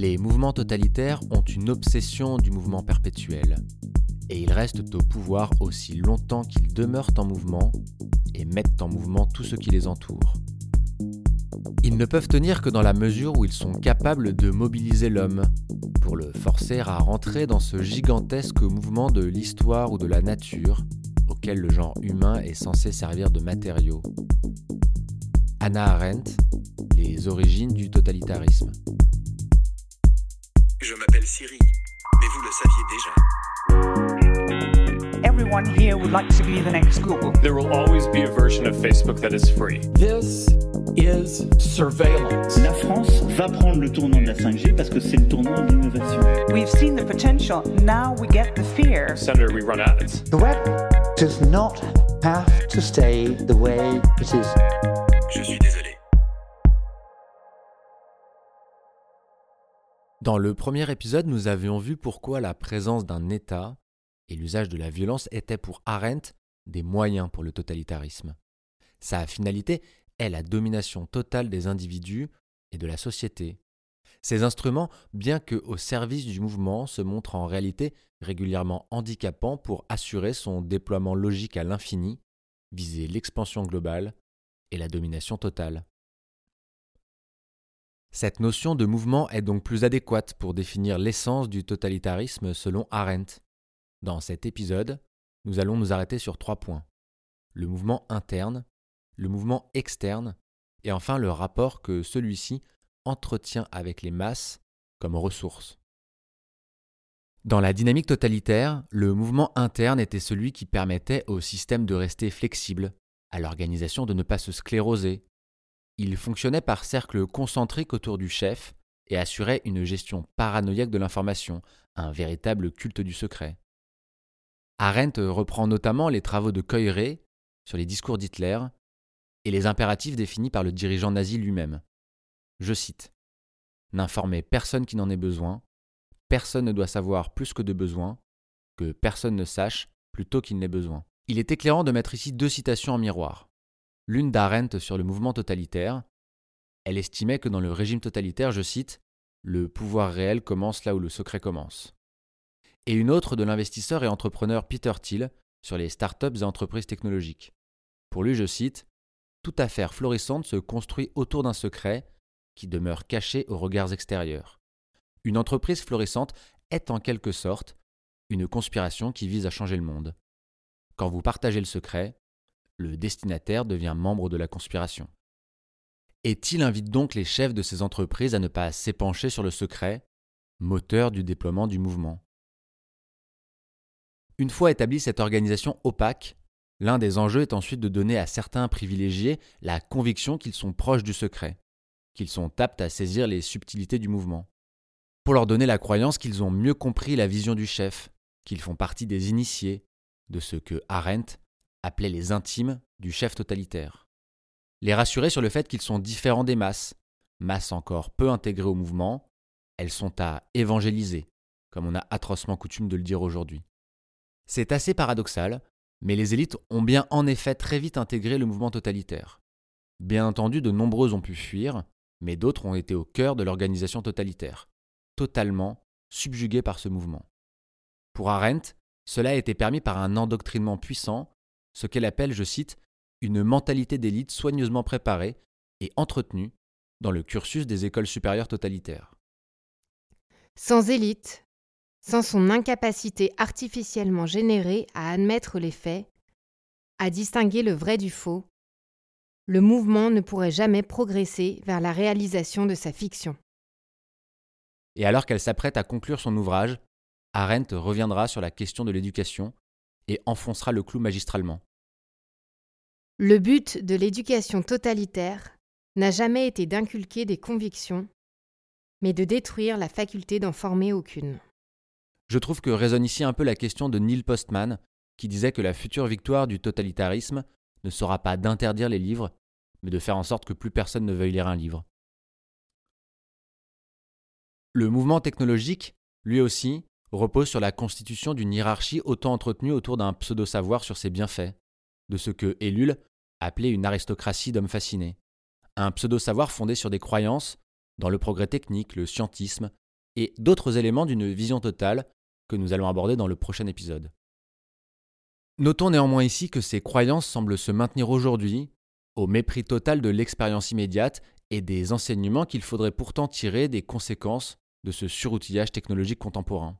Les mouvements totalitaires ont une obsession du mouvement perpétuel, et ils restent au pouvoir aussi longtemps qu'ils demeurent en mouvement et mettent en mouvement tout ce qui les entoure. Ils ne peuvent tenir que dans la mesure où ils sont capables de mobiliser l'homme, pour le forcer à rentrer dans ce gigantesque mouvement de l'histoire ou de la nature, auquel le genre humain est censé servir de matériau. Anna Arendt, Les origines du totalitarisme. Je mais vous le saviez déjà. Everyone here would like to be the next Google. There will always be a version of Facebook that is free. This is surveillance. La France va prendre le tournant de la 5G parce que c'est le tournant de l'innovation. We've seen the potential, now we get the fear. Senator, we run ads. The web does not have to stay the way it is. Je suis désolé. Dans le premier épisode, nous avions vu pourquoi la présence d'un État et l'usage de la violence étaient pour Arendt des moyens pour le totalitarisme. Sa finalité est la domination totale des individus et de la société. Ces instruments, bien que au service du mouvement, se montrent en réalité régulièrement handicapants pour assurer son déploiement logique à l'infini, viser l'expansion globale et la domination totale. Cette notion de mouvement est donc plus adéquate pour définir l'essence du totalitarisme selon Arendt. Dans cet épisode, nous allons nous arrêter sur trois points. Le mouvement interne, le mouvement externe, et enfin le rapport que celui-ci entretient avec les masses comme ressources. Dans la dynamique totalitaire, le mouvement interne était celui qui permettait au système de rester flexible, à l'organisation de ne pas se scléroser, il fonctionnait par cercles concentriques autour du chef et assurait une gestion paranoïaque de l'information, un véritable culte du secret. Arendt reprend notamment les travaux de Keurer sur les discours d'Hitler et les impératifs définis par le dirigeant nazi lui-même. Je cite N'informer personne qui n'en ait besoin, personne ne doit savoir plus que de besoin, que personne ne sache plutôt qu'il n'ait besoin. Il est éclairant de mettre ici deux citations en miroir l'une d'Arendt sur le mouvement totalitaire. Elle estimait que dans le régime totalitaire, je cite, le pouvoir réel commence là où le secret commence. Et une autre de l'investisseur et entrepreneur Peter Thiel sur les startups et entreprises technologiques. Pour lui, je cite, Toute affaire florissante se construit autour d'un secret qui demeure caché aux regards extérieurs. Une entreprise florissante est en quelque sorte une conspiration qui vise à changer le monde. Quand vous partagez le secret, le destinataire devient membre de la conspiration. Et Thiel invite donc les chefs de ces entreprises à ne pas s'épancher sur le secret, moteur du déploiement du mouvement? Une fois établie cette organisation opaque, l'un des enjeux est ensuite de donner à certains privilégiés la conviction qu'ils sont proches du secret, qu'ils sont aptes à saisir les subtilités du mouvement, pour leur donner la croyance qu'ils ont mieux compris la vision du chef, qu'ils font partie des initiés, de ce que Arendt appelait les intimes du chef totalitaire. Les rassurer sur le fait qu'ils sont différents des masses, masses encore peu intégrées au mouvement, elles sont à évangéliser, comme on a atrocement coutume de le dire aujourd'hui. C'est assez paradoxal, mais les élites ont bien en effet très vite intégré le mouvement totalitaire. Bien entendu, de nombreux ont pu fuir, mais d'autres ont été au cœur de l'organisation totalitaire, totalement subjugués par ce mouvement. Pour Arendt, cela a été permis par un endoctrinement puissant ce qu'elle appelle, je cite, une mentalité d'élite soigneusement préparée et entretenue dans le cursus des écoles supérieures totalitaires. Sans élite, sans son incapacité artificiellement générée à admettre les faits, à distinguer le vrai du faux, le mouvement ne pourrait jamais progresser vers la réalisation de sa fiction. Et alors qu'elle s'apprête à conclure son ouvrage, Arendt reviendra sur la question de l'éducation et enfoncera le clou magistralement. Le but de l'éducation totalitaire n'a jamais été d'inculquer des convictions, mais de détruire la faculté d'en former aucune. Je trouve que résonne ici un peu la question de Neil Postman, qui disait que la future victoire du totalitarisme ne sera pas d'interdire les livres, mais de faire en sorte que plus personne ne veuille lire un livre. Le mouvement technologique, lui aussi, repose sur la constitution d'une hiérarchie autant entretenue autour d'un pseudo-savoir sur ses bienfaits, de ce que Ellul appelait une aristocratie d'hommes fascinés. Un pseudo-savoir fondé sur des croyances, dans le progrès technique, le scientisme et d'autres éléments d'une vision totale que nous allons aborder dans le prochain épisode. Notons néanmoins ici que ces croyances semblent se maintenir aujourd'hui, au mépris total de l'expérience immédiate et des enseignements qu'il faudrait pourtant tirer des conséquences de ce suroutillage technologique contemporain.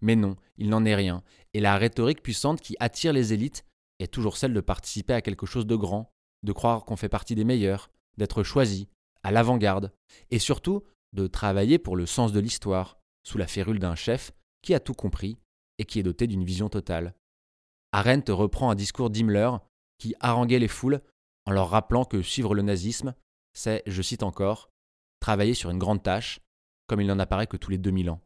Mais non, il n'en est rien, et la rhétorique puissante qui attire les élites est toujours celle de participer à quelque chose de grand, de croire qu'on fait partie des meilleurs, d'être choisi, à l'avant-garde, et surtout de travailler pour le sens de l'histoire, sous la férule d'un chef qui a tout compris et qui est doté d'une vision totale. Arendt reprend un discours d'Himmler qui haranguait les foules en leur rappelant que suivre le nazisme, c'est, je cite encore, travailler sur une grande tâche, comme il n'en apparaît que tous les 2000 ans.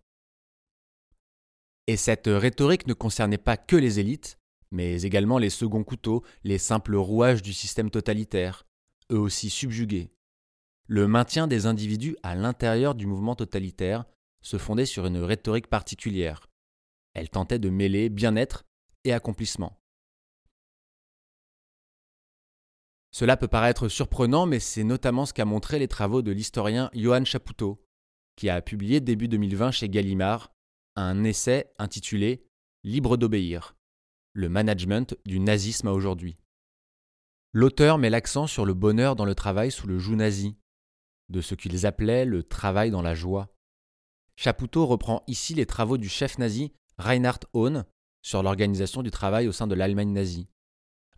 Et cette rhétorique ne concernait pas que les élites, mais également les seconds couteaux, les simples rouages du système totalitaire, eux aussi subjugués. Le maintien des individus à l'intérieur du mouvement totalitaire se fondait sur une rhétorique particulière. Elle tentait de mêler bien-être et accomplissement. Cela peut paraître surprenant, mais c'est notamment ce qu'a montré les travaux de l'historien Johann Chapoutot, qui a publié début 2020 chez Gallimard un essai intitulé Libre d'obéir le management du nazisme à aujourd'hui. L'auteur met l'accent sur le bonheur dans le travail sous le joug nazi, de ce qu'ils appelaient le travail dans la joie. Chapoutot reprend ici les travaux du chef nazi Reinhard Hohn sur l'organisation du travail au sein de l'Allemagne nazie.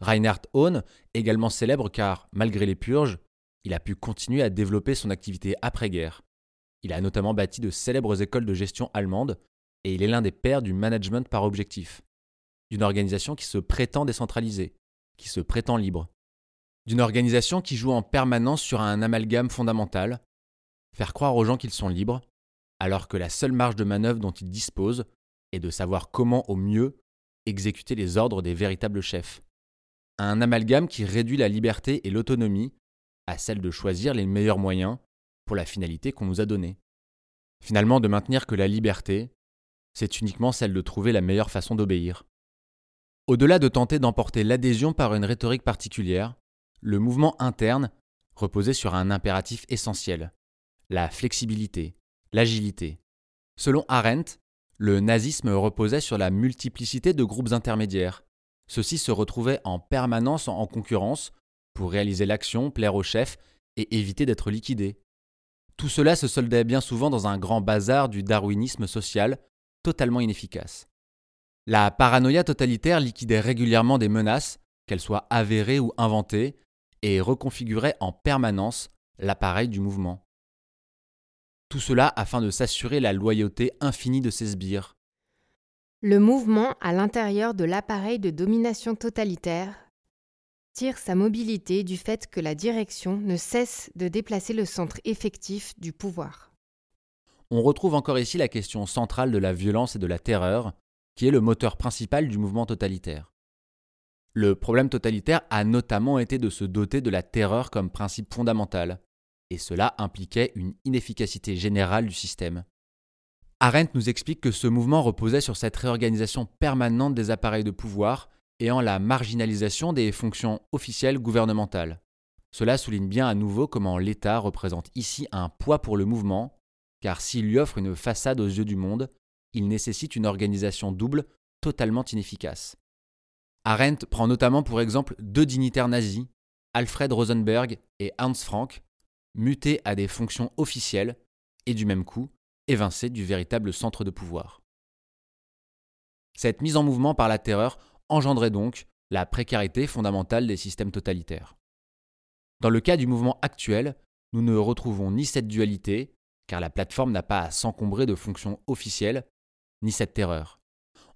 Reinhard Hohn, également célèbre car, malgré les purges, il a pu continuer à développer son activité après-guerre. Il a notamment bâti de célèbres écoles de gestion allemandes et il est l'un des pères du management par objectif d'une organisation qui se prétend décentralisée, qui se prétend libre, d'une organisation qui joue en permanence sur un amalgame fondamental, faire croire aux gens qu'ils sont libres, alors que la seule marge de manœuvre dont ils disposent est de savoir comment au mieux exécuter les ordres des véritables chefs. Un amalgame qui réduit la liberté et l'autonomie à celle de choisir les meilleurs moyens pour la finalité qu'on nous a donnée. Finalement, de maintenir que la liberté, c'est uniquement celle de trouver la meilleure façon d'obéir. Au-delà de tenter d'emporter l'adhésion par une rhétorique particulière, le mouvement interne reposait sur un impératif essentiel, la flexibilité, l'agilité. Selon Arendt, le nazisme reposait sur la multiplicité de groupes intermédiaires. Ceux-ci se retrouvaient en permanence en concurrence pour réaliser l'action, plaire au chef et éviter d'être liquidés. Tout cela se soldait bien souvent dans un grand bazar du darwinisme social totalement inefficace. La paranoïa totalitaire liquidait régulièrement des menaces, qu'elles soient avérées ou inventées, et reconfigurait en permanence l'appareil du mouvement. Tout cela afin de s'assurer la loyauté infinie de ses sbires. Le mouvement à l'intérieur de l'appareil de domination totalitaire tire sa mobilité du fait que la direction ne cesse de déplacer le centre effectif du pouvoir. On retrouve encore ici la question centrale de la violence et de la terreur, qui est le moteur principal du mouvement totalitaire. Le problème totalitaire a notamment été de se doter de la terreur comme principe fondamental, et cela impliquait une inefficacité générale du système. Arendt nous explique que ce mouvement reposait sur cette réorganisation permanente des appareils de pouvoir et en la marginalisation des fonctions officielles gouvernementales. Cela souligne bien à nouveau comment l'État représente ici un poids pour le mouvement, car s'il lui offre une façade aux yeux du monde, il nécessite une organisation double totalement inefficace. Arendt prend notamment pour exemple deux dignitaires nazis, Alfred Rosenberg et Hans Frank, mutés à des fonctions officielles et du même coup évincés du véritable centre de pouvoir. Cette mise en mouvement par la terreur engendrait donc la précarité fondamentale des systèmes totalitaires. Dans le cas du mouvement actuel, nous ne retrouvons ni cette dualité, car la plateforme n'a pas à s'encombrer de fonctions officielles, ni cette terreur.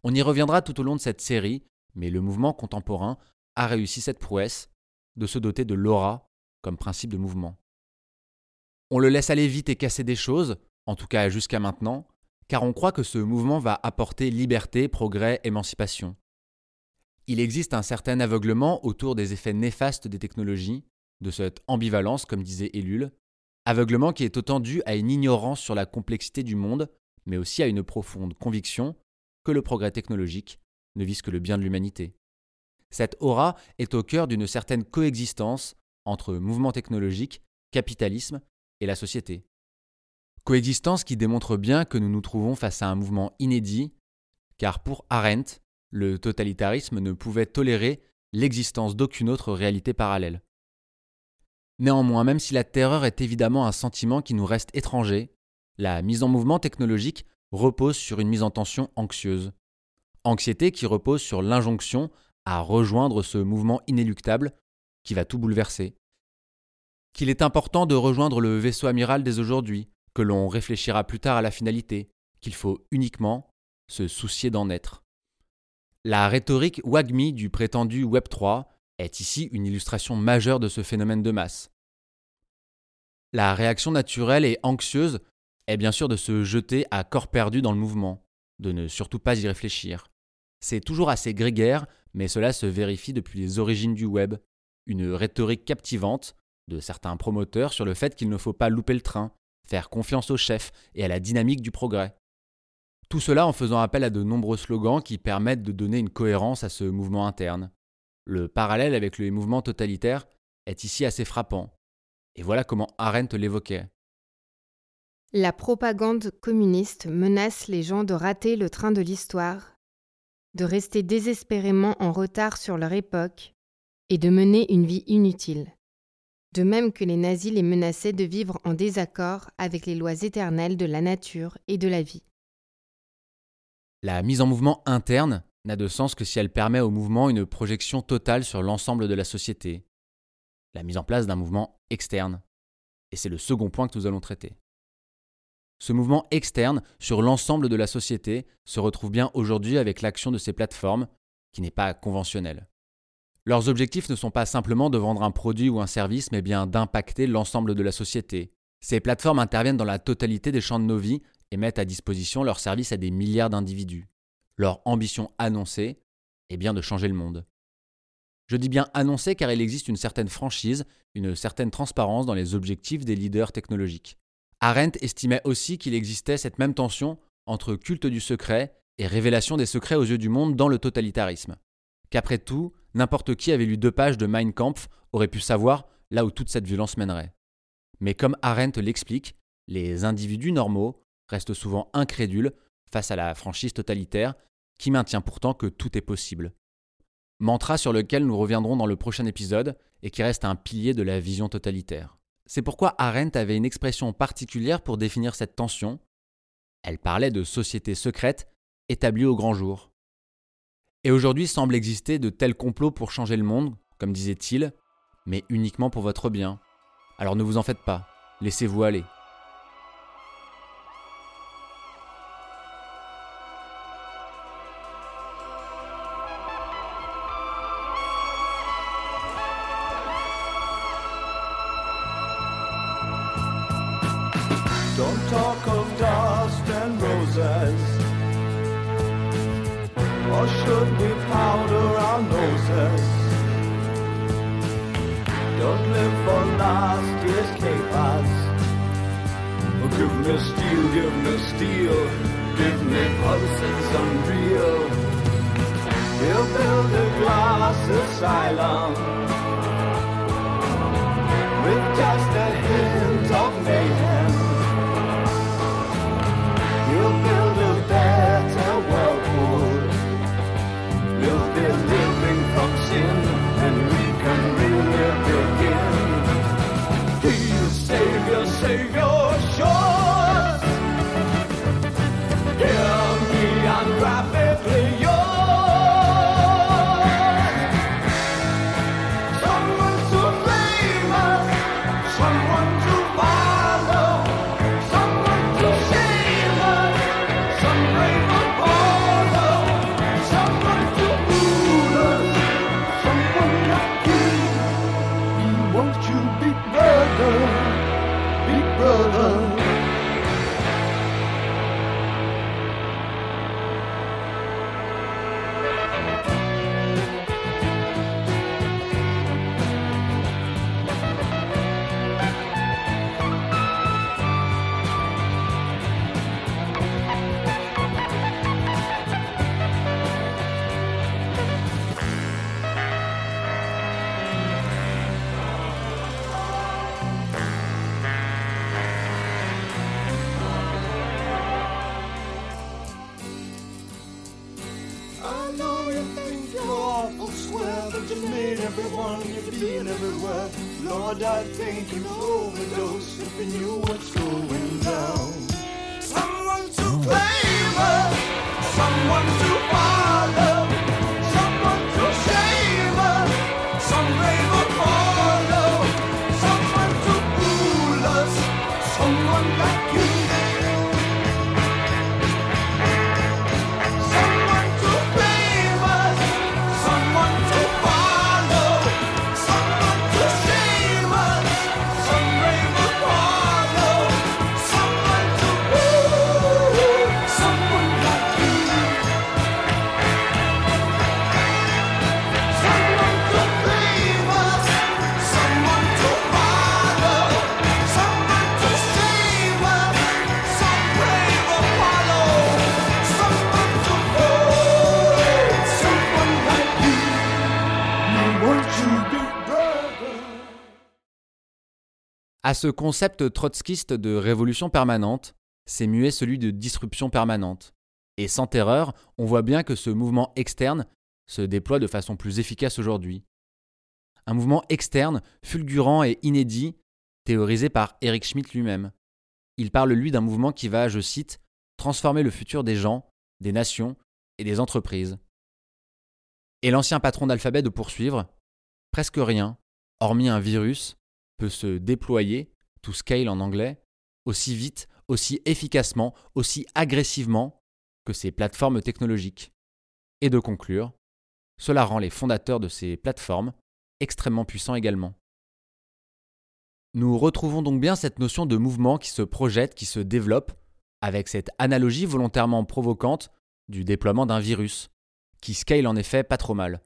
On y reviendra tout au long de cette série, mais le mouvement contemporain a réussi cette prouesse de se doter de l'aura comme principe de mouvement. On le laisse aller vite et casser des choses, en tout cas jusqu'à maintenant, car on croit que ce mouvement va apporter liberté, progrès, émancipation. Il existe un certain aveuglement autour des effets néfastes des technologies, de cette ambivalence, comme disait Ellul, aveuglement qui est autant dû à une ignorance sur la complexité du monde mais aussi à une profonde conviction que le progrès technologique ne vise que le bien de l'humanité. Cette aura est au cœur d'une certaine coexistence entre mouvement technologique, capitalisme et la société. Coexistence qui démontre bien que nous nous trouvons face à un mouvement inédit, car pour Arendt, le totalitarisme ne pouvait tolérer l'existence d'aucune autre réalité parallèle. Néanmoins, même si la terreur est évidemment un sentiment qui nous reste étranger, la mise en mouvement technologique repose sur une mise en tension anxieuse. Anxiété qui repose sur l'injonction à rejoindre ce mouvement inéluctable qui va tout bouleverser. Qu'il est important de rejoindre le vaisseau amiral dès aujourd'hui, que l'on réfléchira plus tard à la finalité, qu'il faut uniquement se soucier d'en être. La rhétorique WAGMI du prétendu Web3 est ici une illustration majeure de ce phénomène de masse. La réaction naturelle et anxieuse est bien sûr de se jeter à corps perdu dans le mouvement, de ne surtout pas y réfléchir. C'est toujours assez grégaire, mais cela se vérifie depuis les origines du web. Une rhétorique captivante de certains promoteurs sur le fait qu'il ne faut pas louper le train, faire confiance au chef et à la dynamique du progrès. Tout cela en faisant appel à de nombreux slogans qui permettent de donner une cohérence à ce mouvement interne. Le parallèle avec le mouvement totalitaire est ici assez frappant. Et voilà comment Arendt l'évoquait. La propagande communiste menace les gens de rater le train de l'histoire, de rester désespérément en retard sur leur époque et de mener une vie inutile. De même que les nazis les menaçaient de vivre en désaccord avec les lois éternelles de la nature et de la vie. La mise en mouvement interne n'a de sens que si elle permet au mouvement une projection totale sur l'ensemble de la société. La mise en place d'un mouvement externe. Et c'est le second point que nous allons traiter. Ce mouvement externe sur l'ensemble de la société se retrouve bien aujourd'hui avec l'action de ces plateformes, qui n'est pas conventionnelle. Leurs objectifs ne sont pas simplement de vendre un produit ou un service, mais bien d'impacter l'ensemble de la société. Ces plateformes interviennent dans la totalité des champs de nos vies et mettent à disposition leurs services à des milliards d'individus. Leur ambition annoncée est bien de changer le monde. Je dis bien annoncée car il existe une certaine franchise, une certaine transparence dans les objectifs des leaders technologiques. Arendt estimait aussi qu'il existait cette même tension entre culte du secret et révélation des secrets aux yeux du monde dans le totalitarisme. Qu'après tout, n'importe qui avait lu deux pages de Mein Kampf aurait pu savoir là où toute cette violence mènerait. Mais comme Arendt l'explique, les individus normaux restent souvent incrédules face à la franchise totalitaire qui maintient pourtant que tout est possible. Mantra sur lequel nous reviendrons dans le prochain épisode et qui reste un pilier de la vision totalitaire. C'est pourquoi Arendt avait une expression particulière pour définir cette tension. Elle parlait de société secrète établie au grand jour. Et aujourd'hui semble exister de tels complots pour changer le monde, comme disait-il, mais uniquement pour votre bien. Alors ne vous en faites pas, laissez-vous aller. Don't talk of dust and roses. Or should we powder our noses? Don't live for last year's capers. Oh, give me steel, give me steel. Give me pulses unreal. He'll build a glass asylum with just a hint of mayhem. Savior, shores. Hear me, I'm you made everyone you've been everywhere. Lord, I think you overdose if you knew what's going down. À ce concept trotskiste de révolution permanente, s'est mué celui de disruption permanente. Et sans terreur, on voit bien que ce mouvement externe se déploie de façon plus efficace aujourd'hui. Un mouvement externe, fulgurant et inédit, théorisé par Eric Schmidt lui-même. Il parle, lui, d'un mouvement qui va, je cite, transformer le futur des gens, des nations et des entreprises. Et l'ancien patron d'Alphabet de poursuivre Presque rien, hormis un virus, peut se déployer, to scale en anglais, aussi vite, aussi efficacement, aussi agressivement que ces plateformes technologiques. Et de conclure, cela rend les fondateurs de ces plateformes extrêmement puissants également. Nous retrouvons donc bien cette notion de mouvement qui se projette, qui se développe, avec cette analogie volontairement provocante du déploiement d'un virus, qui scale en effet pas trop mal.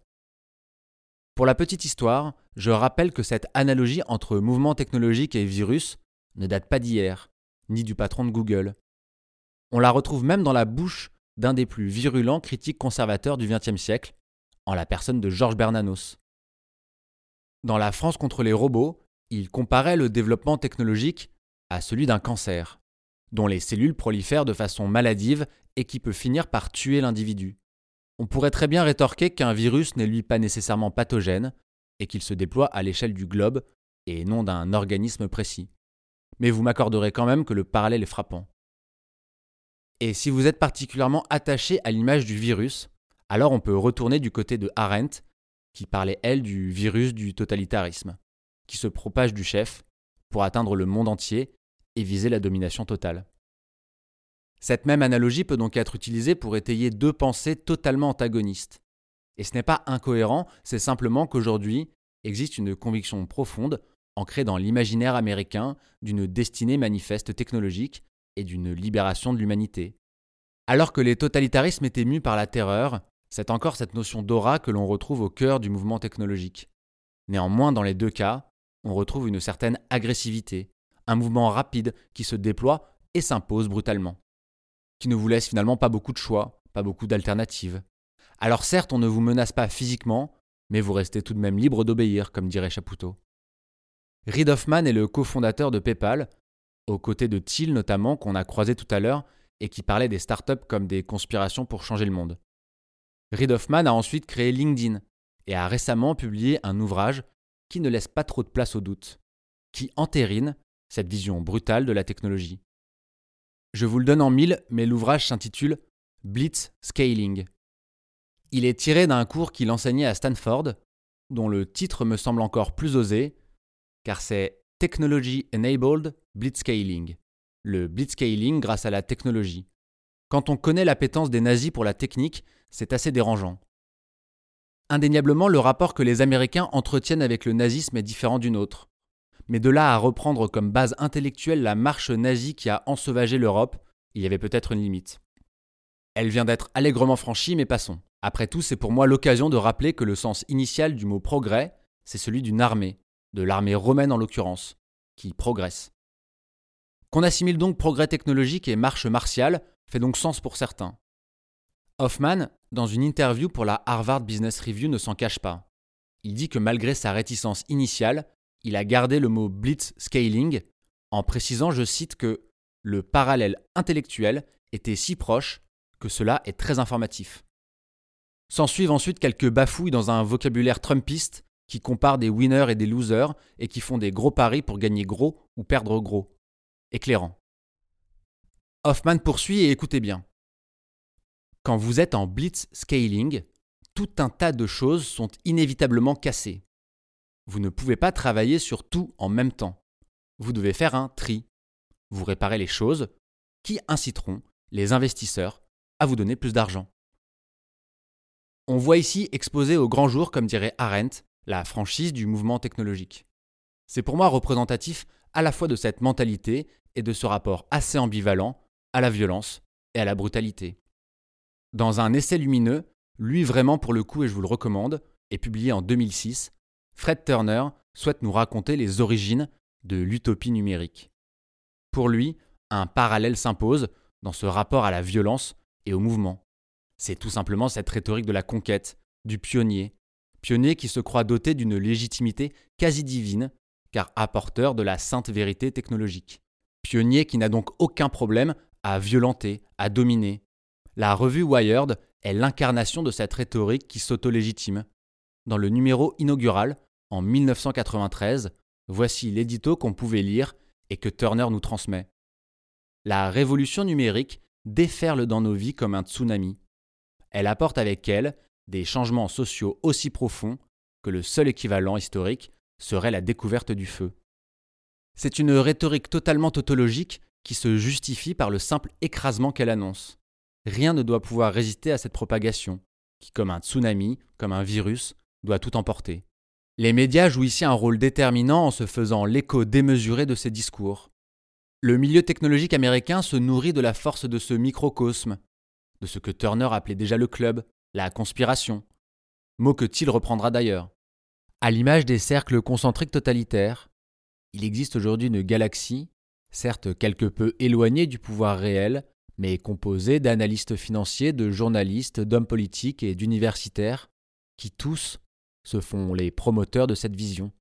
Pour la petite histoire, je rappelle que cette analogie entre mouvement technologique et virus ne date pas d'hier, ni du patron de Google. On la retrouve même dans la bouche d'un des plus virulents critiques conservateurs du XXe siècle, en la personne de Georges Bernanos. Dans La France contre les robots, il comparait le développement technologique à celui d'un cancer, dont les cellules prolifèrent de façon maladive et qui peut finir par tuer l'individu. On pourrait très bien rétorquer qu'un virus n'est lui pas nécessairement pathogène et qu'il se déploie à l'échelle du globe et non d'un organisme précis. Mais vous m'accorderez quand même que le parallèle est frappant. Et si vous êtes particulièrement attaché à l'image du virus, alors on peut retourner du côté de Arendt, qui parlait, elle, du virus du totalitarisme, qui se propage du chef pour atteindre le monde entier et viser la domination totale. Cette même analogie peut donc être utilisée pour étayer deux pensées totalement antagonistes. Et ce n'est pas incohérent, c'est simplement qu'aujourd'hui existe une conviction profonde, ancrée dans l'imaginaire américain, d'une destinée manifeste technologique et d'une libération de l'humanité. Alors que les totalitarismes étaient mus par la terreur, c'est encore cette notion d'aura que l'on retrouve au cœur du mouvement technologique. Néanmoins, dans les deux cas, on retrouve une certaine agressivité, un mouvement rapide qui se déploie et s'impose brutalement, qui ne vous laisse finalement pas beaucoup de choix, pas beaucoup d'alternatives. Alors certes, on ne vous menace pas physiquement, mais vous restez tout de même libre d'obéir, comme dirait Chapoutot. Reid Hoffman est le cofondateur de PayPal, aux côtés de Thiel notamment, qu'on a croisé tout à l'heure, et qui parlait des startups comme des conspirations pour changer le monde. Reid Hoffman a ensuite créé LinkedIn et a récemment publié un ouvrage qui ne laisse pas trop de place au doute, qui entérine cette vision brutale de la technologie. Je vous le donne en mille, mais l'ouvrage s'intitule Blitz Scaling. Il est tiré d'un cours qu'il enseignait à Stanford, dont le titre me semble encore plus osé, car c'est Technology Enabled Blitzscaling, le blitzscaling grâce à la technologie. Quand on connaît l'appétence des nazis pour la technique, c'est assez dérangeant. Indéniablement, le rapport que les Américains entretiennent avec le nazisme est différent d'une autre. Mais de là à reprendre comme base intellectuelle la marche nazie qui a ensauvagé l'Europe, il y avait peut-être une limite. Elle vient d'être allègrement franchie, mais passons. Après tout, c'est pour moi l'occasion de rappeler que le sens initial du mot progrès, c'est celui d'une armée, de l'armée romaine en l'occurrence, qui progresse. Qu'on assimile donc progrès technologique et marche martiale fait donc sens pour certains. Hoffman, dans une interview pour la Harvard Business Review, ne s'en cache pas. Il dit que malgré sa réticence initiale, il a gardé le mot blitz scaling en précisant, je cite, que le parallèle intellectuel était si proche que cela est très informatif. S'ensuivent ensuite quelques bafouilles dans un vocabulaire trumpiste qui compare des winners et des losers et qui font des gros paris pour gagner gros ou perdre gros. Éclairant. Hoffman poursuit et écoutez bien. Quand vous êtes en blitz scaling, tout un tas de choses sont inévitablement cassées. Vous ne pouvez pas travailler sur tout en même temps. Vous devez faire un tri. Vous réparez les choses qui inciteront les investisseurs à vous donner plus d'argent. On voit ici exposé au grand jour, comme dirait Arendt, la franchise du mouvement technologique. C'est pour moi représentatif à la fois de cette mentalité et de ce rapport assez ambivalent à la violence et à la brutalité. Dans un essai lumineux, lui vraiment pour le coup et je vous le recommande, et publié en 2006, Fred Turner souhaite nous raconter les origines de l'utopie numérique. Pour lui, un parallèle s'impose dans ce rapport à la violence et au mouvement. C'est tout simplement cette rhétorique de la conquête, du pionnier, pionnier qui se croit doté d'une légitimité quasi divine, car apporteur de la sainte vérité technologique. Pionnier qui n'a donc aucun problème à violenter, à dominer. La revue Wired est l'incarnation de cette rhétorique qui s'auto-légitime. Dans le numéro inaugural, en 1993, voici l'édito qu'on pouvait lire et que Turner nous transmet. La révolution numérique déferle dans nos vies comme un tsunami. Elle apporte avec elle des changements sociaux aussi profonds que le seul équivalent historique serait la découverte du feu. C'est une rhétorique totalement tautologique qui se justifie par le simple écrasement qu'elle annonce. Rien ne doit pouvoir résister à cette propagation, qui, comme un tsunami, comme un virus, doit tout emporter. Les médias jouent ici un rôle déterminant en se faisant l'écho démesuré de ces discours. Le milieu technologique américain se nourrit de la force de ce microcosme, de ce que Turner appelait déjà le club, la conspiration, mot que Thiel reprendra d'ailleurs. À l'image des cercles concentriques totalitaires, il existe aujourd'hui une galaxie, certes quelque peu éloignée du pouvoir réel, mais composée d'analystes financiers, de journalistes, d'hommes politiques et d'universitaires, qui tous se font les promoteurs de cette vision.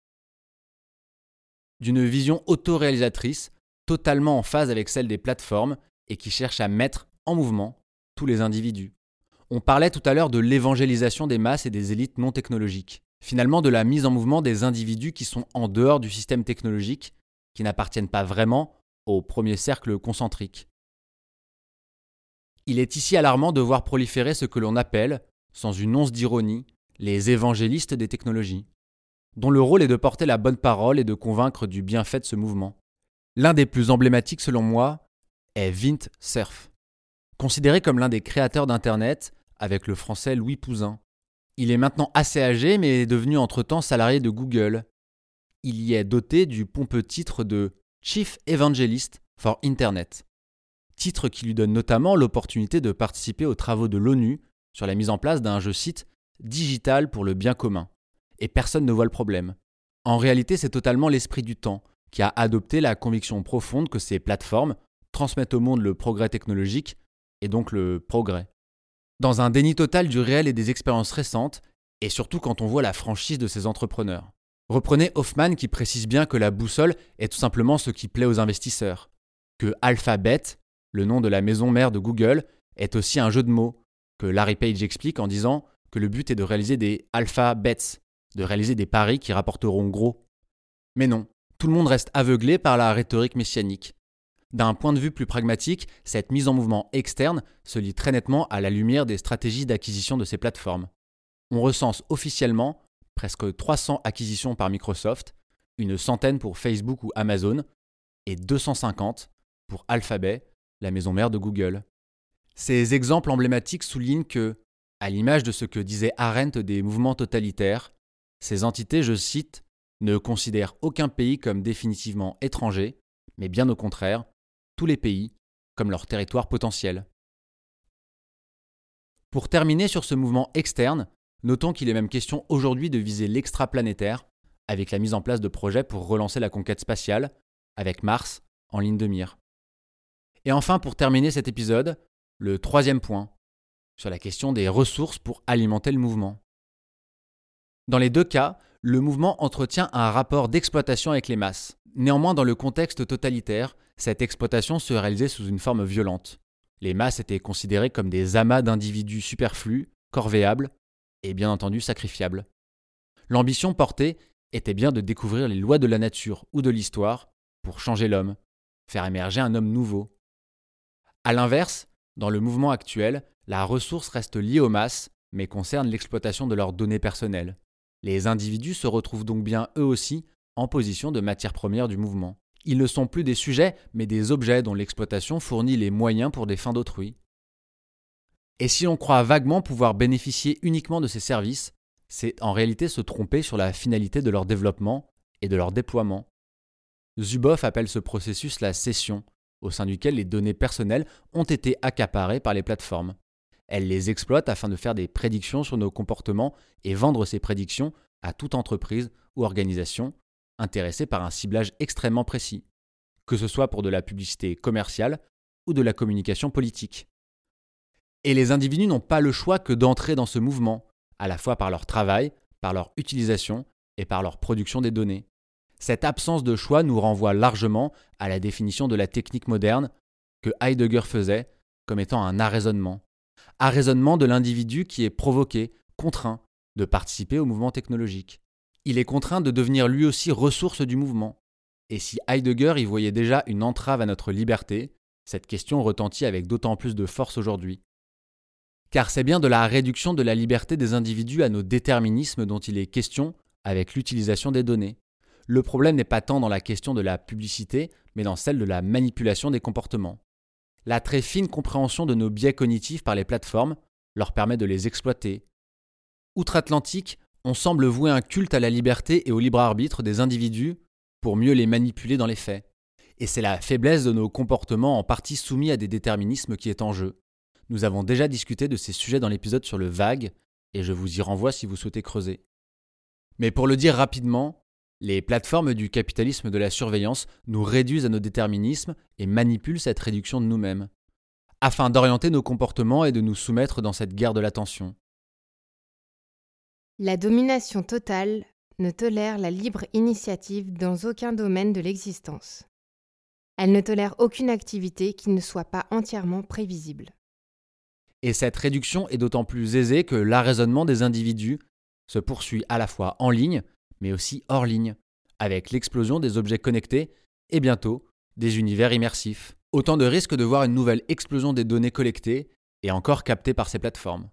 D'une vision autoréalisatrice, totalement en phase avec celle des plateformes et qui cherche à mettre en mouvement les individus. On parlait tout à l'heure de l'évangélisation des masses et des élites non technologiques. Finalement, de la mise en mouvement des individus qui sont en dehors du système technologique, qui n'appartiennent pas vraiment au premier cercle concentrique. Il est ici alarmant de voir proliférer ce que l'on appelle, sans une once d'ironie, les évangélistes des technologies, dont le rôle est de porter la bonne parole et de convaincre du bienfait de ce mouvement. L'un des plus emblématiques selon moi est Vint Cerf. Considéré comme l'un des créateurs d'Internet, avec le français Louis Pouzin. Il est maintenant assez âgé, mais est devenu entre-temps salarié de Google. Il y est doté du pompeux titre de Chief Evangelist for Internet, titre qui lui donne notamment l'opportunité de participer aux travaux de l'ONU sur la mise en place d'un jeu site digital pour le bien commun. Et personne ne voit le problème. En réalité, c'est totalement l'esprit du temps qui a adopté la conviction profonde que ces plateformes transmettent au monde le progrès technologique et donc le progrès dans un déni total du réel et des expériences récentes, et surtout quand on voit la franchise de ces entrepreneurs. Reprenez Hoffman qui précise bien que la boussole est tout simplement ce qui plaît aux investisseurs, que Alphabet, le nom de la maison mère de Google, est aussi un jeu de mots, que Larry Page explique en disant que le but est de réaliser des alpha bets, de réaliser des paris qui rapporteront gros. Mais non, tout le monde reste aveuglé par la rhétorique messianique. D'un point de vue plus pragmatique, cette mise en mouvement externe se lie très nettement à la lumière des stratégies d'acquisition de ces plateformes. On recense officiellement presque 300 acquisitions par Microsoft, une centaine pour Facebook ou Amazon, et 250 pour Alphabet, la maison mère de Google. Ces exemples emblématiques soulignent que, à l'image de ce que disait Arendt des mouvements totalitaires, ces entités, je cite, ne considèrent aucun pays comme définitivement étranger, mais bien au contraire, les pays comme leur territoire potentiel. Pour terminer sur ce mouvement externe, notons qu'il est même question aujourd'hui de viser l'extraplanétaire, avec la mise en place de projets pour relancer la conquête spatiale, avec Mars en ligne de mire. Et enfin, pour terminer cet épisode, le troisième point, sur la question des ressources pour alimenter le mouvement. Dans les deux cas, le mouvement entretient un rapport d'exploitation avec les masses. Néanmoins, dans le contexte totalitaire, cette exploitation se réalisait sous une forme violente. Les masses étaient considérées comme des amas d'individus superflus, corvéables, et bien entendu sacrifiable. L'ambition portée était bien de découvrir les lois de la nature ou de l'histoire pour changer l'homme, faire émerger un homme nouveau. A l'inverse, dans le mouvement actuel, la ressource reste liée aux masses, mais concerne l'exploitation de leurs données personnelles. Les individus se retrouvent donc bien eux aussi en position de matière première du mouvement. Ils ne sont plus des sujets, mais des objets dont l'exploitation fournit les moyens pour des fins d'autrui. Et si l'on croit vaguement pouvoir bénéficier uniquement de ces services, c'est en réalité se tromper sur la finalité de leur développement et de leur déploiement. Zuboff appelle ce processus la cession, au sein duquel les données personnelles ont été accaparées par les plateformes. Elles les exploitent afin de faire des prédictions sur nos comportements et vendre ces prédictions à toute entreprise ou organisation intéressée par un ciblage extrêmement précis, que ce soit pour de la publicité commerciale ou de la communication politique. Et les individus n'ont pas le choix que d'entrer dans ce mouvement, à la fois par leur travail, par leur utilisation et par leur production des données. Cette absence de choix nous renvoie largement à la définition de la technique moderne que Heidegger faisait comme étant un arraisonnement. Arraisonnement de l'individu qui est provoqué, contraint de participer au mouvement technologique. Il est contraint de devenir lui aussi ressource du mouvement. Et si Heidegger y voyait déjà une entrave à notre liberté, cette question retentit avec d'autant plus de force aujourd'hui. Car c'est bien de la réduction de la liberté des individus à nos déterminismes dont il est question avec l'utilisation des données le problème n'est pas tant dans la question de la publicité, mais dans celle de la manipulation des comportements. La très fine compréhension de nos biais cognitifs par les plateformes leur permet de les exploiter. Outre-Atlantique, on semble vouer un culte à la liberté et au libre arbitre des individus pour mieux les manipuler dans les faits. Et c'est la faiblesse de nos comportements en partie soumis à des déterminismes qui est en jeu. Nous avons déjà discuté de ces sujets dans l'épisode sur le vague, et je vous y renvoie si vous souhaitez creuser. Mais pour le dire rapidement, les plateformes du capitalisme de la surveillance nous réduisent à nos déterminismes et manipulent cette réduction de nous-mêmes, afin d'orienter nos comportements et de nous soumettre dans cette guerre de l'attention. La domination totale ne tolère la libre initiative dans aucun domaine de l'existence. Elle ne tolère aucune activité qui ne soit pas entièrement prévisible. Et cette réduction est d'autant plus aisée que l'arraisonnement des individus se poursuit à la fois en ligne mais aussi hors ligne, avec l'explosion des objets connectés et bientôt des univers immersifs. Autant de risques de voir une nouvelle explosion des données collectées et encore captées par ces plateformes.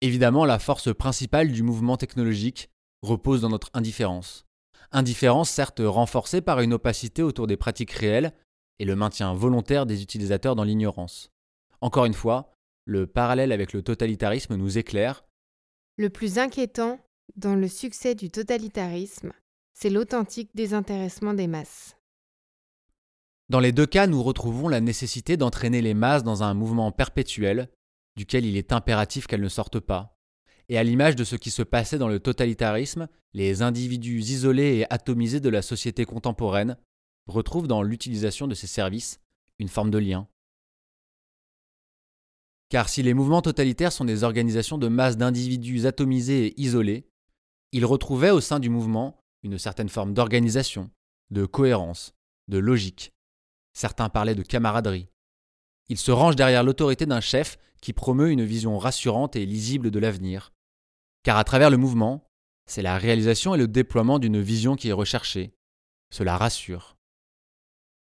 Évidemment, la force principale du mouvement technologique repose dans notre indifférence. Indifférence certes renforcée par une opacité autour des pratiques réelles et le maintien volontaire des utilisateurs dans l'ignorance. Encore une fois, le parallèle avec le totalitarisme nous éclaire. Le plus inquiétant dans le succès du totalitarisme, c'est l'authentique désintéressement des masses. Dans les deux cas, nous retrouvons la nécessité d'entraîner les masses dans un mouvement perpétuel, duquel il est impératif qu'elles ne sortent pas. Et à l'image de ce qui se passait dans le totalitarisme, les individus isolés et atomisés de la société contemporaine retrouvent dans l'utilisation de ces services une forme de lien. Car si les mouvements totalitaires sont des organisations de masse d'individus atomisés et isolés, il retrouvait au sein du mouvement une certaine forme d'organisation, de cohérence, de logique. Certains parlaient de camaraderie. Il se range derrière l'autorité d'un chef qui promeut une vision rassurante et lisible de l'avenir. Car à travers le mouvement, c'est la réalisation et le déploiement d'une vision qui est recherchée. Cela rassure.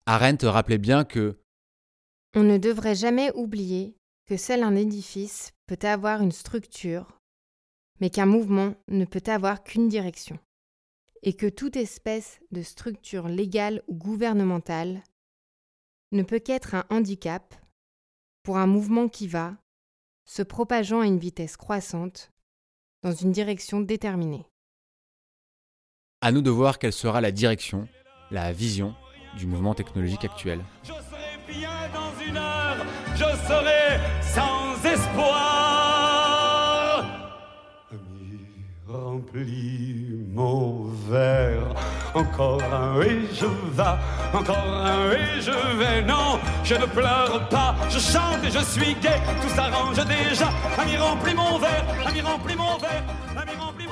Arendt rappelait bien que On ne devrait jamais oublier que seul un édifice peut avoir une structure mais qu'un mouvement ne peut avoir qu'une direction, et que toute espèce de structure légale ou gouvernementale ne peut qu'être un handicap pour un mouvement qui va, se propageant à une vitesse croissante, dans une direction déterminée. À nous de voir quelle sera la direction, la vision du mouvement technologique actuel. Je serai bien dans une heure, je serai sans espoir. Remplis mon verre, encore un et je vais, encore un et je vais. Non, je ne pleure pas, je chante et je suis gai, tout s'arrange déjà. Ami, remplis mon verre, ami, remplis mon verre, ami, remplis